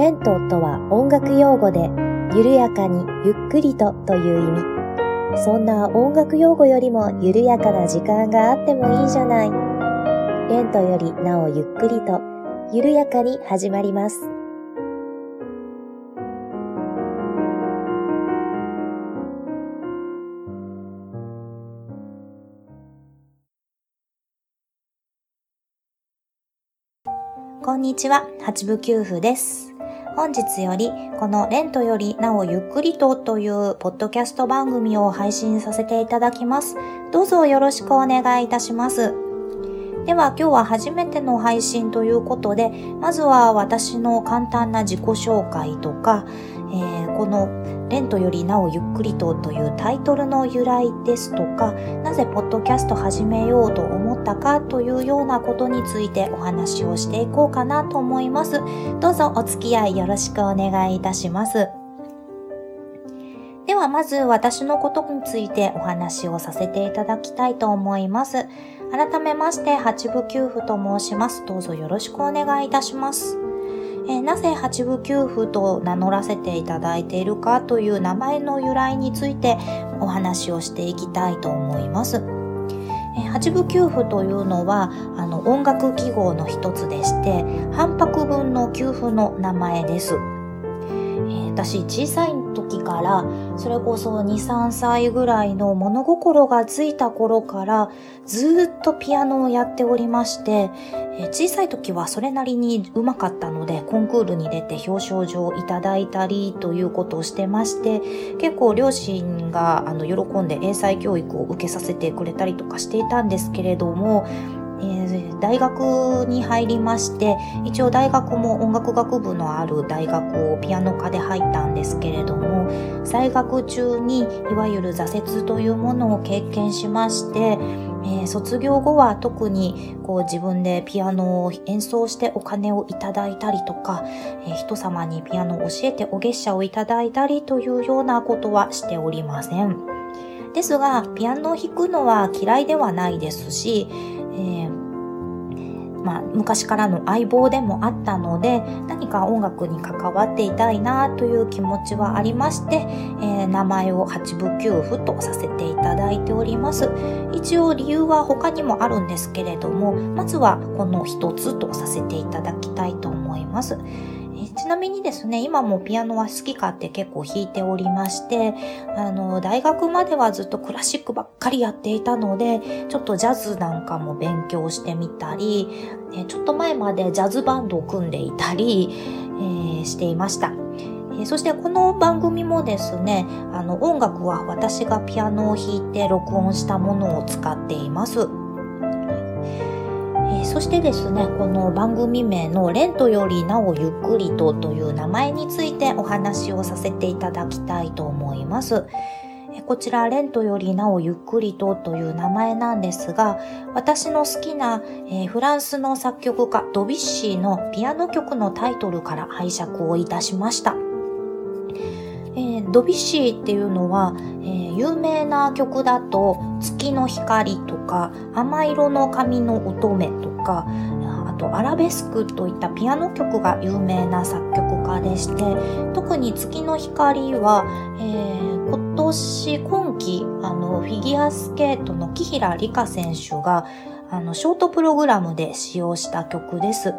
レントとは音楽用語で、緩やかにゆっくりとという意味。そんな音楽用語よりも緩やかな時間があってもいいじゃない。レントよりなおゆっくりと、緩やかに始まります。こんにちは、八部九夫です。本日より、このレントよりなおゆっくりとというポッドキャスト番組を配信させていただきます。どうぞよろしくお願いいたします。では今日は初めての配信ということで、まずは私の簡単な自己紹介とか、えー、このレントよりなおゆっくりとというタイトルの由来ですとか、なぜポッドキャスト始めようと思ったかというようなことについてお話をしていこうかなと思います。どうぞお付き合いよろしくお願いいたします。ではまず私のことについてお話をさせていただきたいと思います。改めまして、八部九夫と申します。どうぞよろしくお願いいたします。え、なぜ八部九夫と名乗らせていただいているかという名前の由来についてお話をしていきたいと思います。え八部九夫というのはあの音楽記号の一つでして半拍分の給付の名前です。私小さい時からそれこそ23歳ぐらいの物心がついた頃からずっとピアノをやっておりまして、え小さい時はそれなりにうまかったのでコンクールに出て表彰状をいただいたりということをしてまして結構両親があの喜んで英才教育を受けさせてくれたりとかしていたんですけれども、大学に入りまして一応大学も音楽学部のある大学をピアノ科で入ったんですけれども在学中にいわゆる挫折というものを経験しまして、えー、卒業後は特にこう自分でピアノを演奏してお金をいただいたりとか、えー、人様にピアノを教えてお月謝をいただいたりというようなことはしておりません。ですが、ピアノを弾くのは嫌いではないですし、えーまあ、昔からの相棒でもあったので何か音楽に関わっていたいなという気持ちはありまして、えー、名前を八部九夫とさせていただいております。一応理由は他にもあるんですけれどもまずはこの一つとさせていただきたいと思います。ちなみにですね、今もピアノは好きかって結構弾いておりまして、あの、大学まではずっとクラシックばっかりやっていたので、ちょっとジャズなんかも勉強してみたり、えちょっと前までジャズバンドを組んでいたり、えー、していました。そしてこの番組もですね、あの音楽は私がピアノを弾いて録音したものを使っています。えー、そしてですね、この番組名のレントよりなおゆっくりとという名前についてお話をさせていただきたいと思います。こちら、レントよりなおゆっくりとという名前なんですが、私の好きな、えー、フランスの作曲家ドビッシーのピアノ曲のタイトルから拝借をいたしました。えー、ドビッシーっていうのは、えー、有名な曲だと月の光とか甘色の髪の乙女とかあとアラベスクといったピアノ曲が有名な作曲家でして特に月の光は、えー、今年今季あのフィギュアスケートの木平理香選手があのショートプログラムで使用した曲です。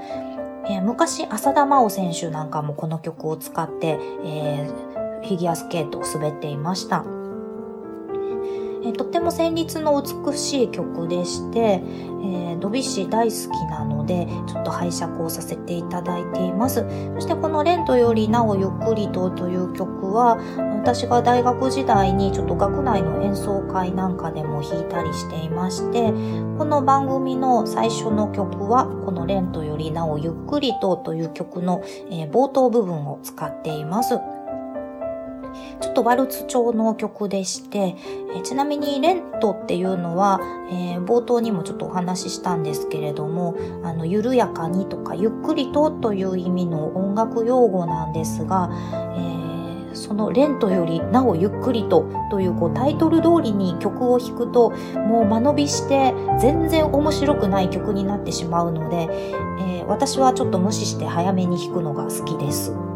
えー、昔、浅田真央選手なんかもこの曲を使って、えー、フィギュアスケートを滑っていました。えとっても旋律の美しい曲でして、えー、ドビッシー大好きなので、ちょっと拝借をさせていただいています。そしてこのレントよりなおゆっくりとという曲は、私が大学時代にちょっと学内の演奏会なんかでも弾いたりしていまして、この番組の最初の曲は、このレントよりなおゆっくりとという曲の、えー、冒頭部分を使っています。ちょっとワルツ調の曲でして、えちなみにレントっていうのは、えー、冒頭にもちょっとお話ししたんですけれども、あの、緩やかにとかゆっくりとという意味の音楽用語なんですが、えー、そのレントよりなおゆっくりとというこうタイトル通りに曲を弾くともう間延びして全然面白くない曲になってしまうので、えー、私はちょっと無視して早めに弾くのが好きです。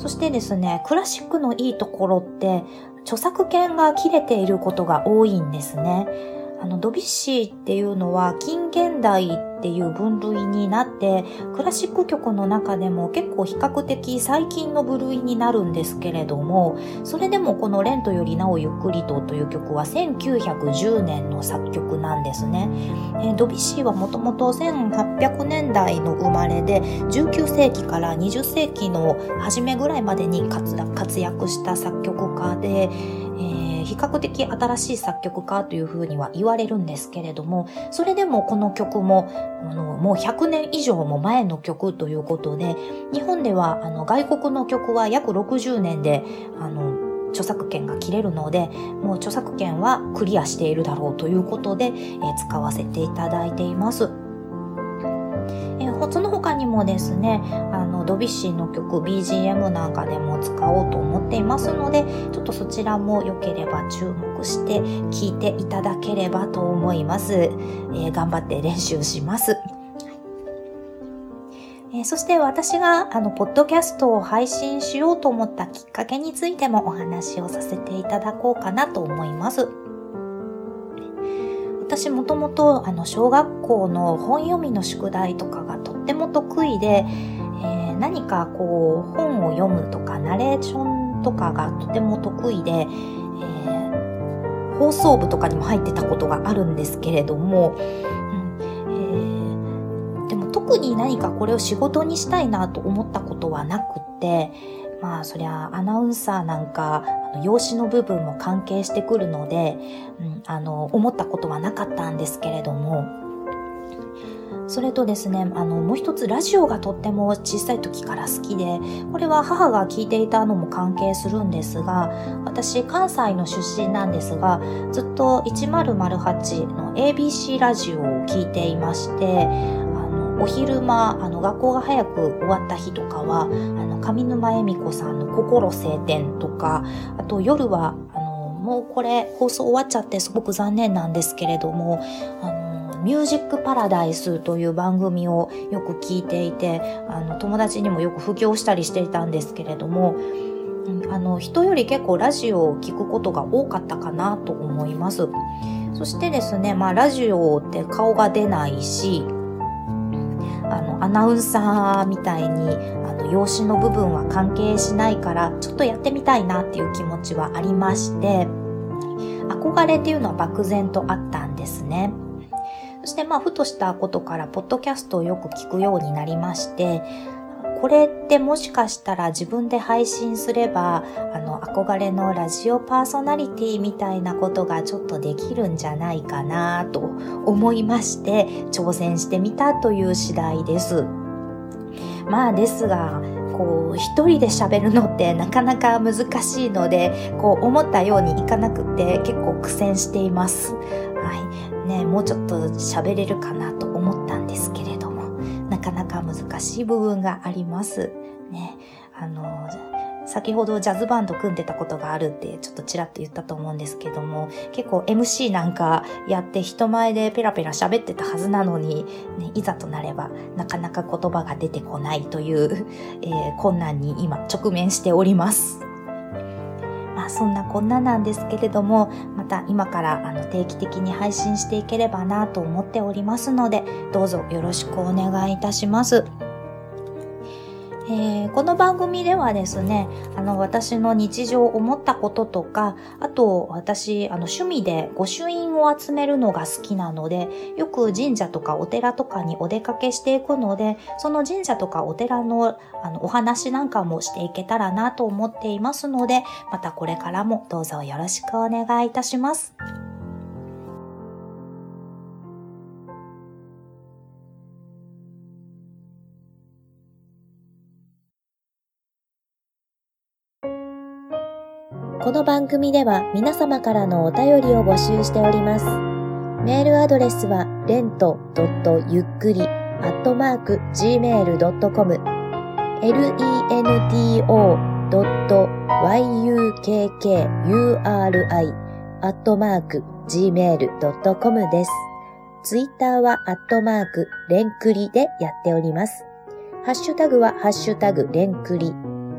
そしてですね、クラシックのいいところって、著作権が切れていることが多いんですね。あの、ドビッシーっていうのは近現代っていう分類になって、クラシック曲の中でも結構比較的最近の部類になるんですけれども、それでもこのレントよりなおゆっくりとという曲は1910年の作曲なんですね。えドビッシーはもともと1800年代の生まれで、19世紀から20世紀の初めぐらいまでに活躍した作曲家で、えー、比較的新しい作曲家というふうには言われるんですけれども、それでもこの曲も、あのもう100年以上も前の曲ということで、日本ではあの外国の曲は約60年で、あの、著作権が切れるので、もう著作権はクリアしているだろうということで、えー、使わせていただいています。その他にもですね、あの、ドビッシーの曲 BGM なんかでも使おうと思っていますので、ちょっとそちらも良ければ注目して聴いていただければと思います。えー、頑張って練習します。え、そして私があの、ポッドキャストを配信しようと思ったきっかけについてもお話をさせていただこうかなと思います。私もともとあの小学校の本読みの宿題とかがっても得意で、えー、何かこう本を読むとかナレーションとかがとても得意で、えー、放送部とかにも入ってたことがあるんですけれども、うんえー、でも特に何かこれを仕事にしたいなと思ったことはなくて、まあそりゃアナウンサーなんか用紙の部分も関係してくるので、うん、あの思ったことはなかったんですけれどもそれとですね、あの、もう一つラジオがとっても小さい時から好きで、これは母が聞いていたのも関係するんですが、私関西の出身なんですが、ずっと1008の ABC ラジオを聞いていまして、お昼間、あの、学校が早く終わった日とかは、あの、上沼恵美子さんの心晴天とか、あと夜は、あの、もうこれ放送終わっちゃってすごく残念なんですけれども、あの、ミュージックパラダイスという番組をよく聞いていて、あの、友達にもよく布教したりしていたんですけれども、あの、人より結構ラジオを聞くことが多かったかなと思います。そしてですね、まあラジオって顔が出ないし、あの、アナウンサーみたいに、あの、用紙の部分は関係しないから、ちょっとやってみたいなっていう気持ちはありまして、憧れっていうのは漠然とあったんですね。そしてまあ、ふとしたことから、ポッドキャストをよく聞くようになりまして、これってもしかしたら自分で配信すれば、あの、憧れのラジオパーソナリティみたいなことがちょっとできるんじゃないかなと思いまして、挑戦してみたという次第です。まあですが、こう、一人で喋るのってなかなか難しいので、こう、思ったようにいかなくて結構苦戦しています。はい。ね、もうちょっと喋れるかなと思ったんですけれどもなかなか難しい部分があります。ね。あの、先ほどジャズバンド組んでたことがあるってちょっとちらっと言ったと思うんですけども、結構 MC なんかやって人前でペラペラ喋ってたはずなのに、ね、いざとなればなかなか言葉が出てこないという、えー、困難に今直面しております。まあそんなこんななんですけれども、また今からあの定期的に配信していければなと思っておりますので、どうぞよろしくお願いいたします。えー、この番組ではですね、あの、私の日常を思ったこととか、あと、私、あの、趣味で御朱印を集めるのが好きなので、よく神社とかお寺とかにお出かけしていくので、その神社とかお寺の、あの、お話なんかもしていけたらなと思っていますので、またこれからもどうぞよろしくお願いいたします。この番組では皆様からのお便りを募集しております。メールアドレスは、レントゆっくり、アットマーク、gmail.com、lento.yukkuri.gmail.com です。ツイッターは、アットマーク、レンクリでやっております。ハッシュタグは、ハッシュタグ、レンクリ。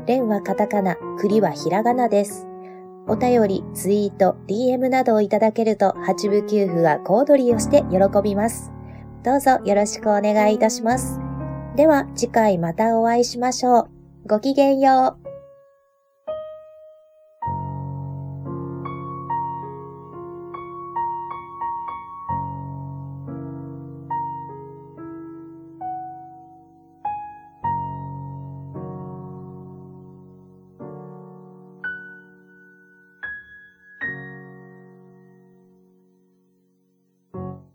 蓮はカタカナ、栗はひらがなです。お便り、ツイート、DM などをいただけると、八部九符は小躍りをして喜びます。どうぞよろしくお願いいたします。では次回またお会いしましょう。ごきげんよう。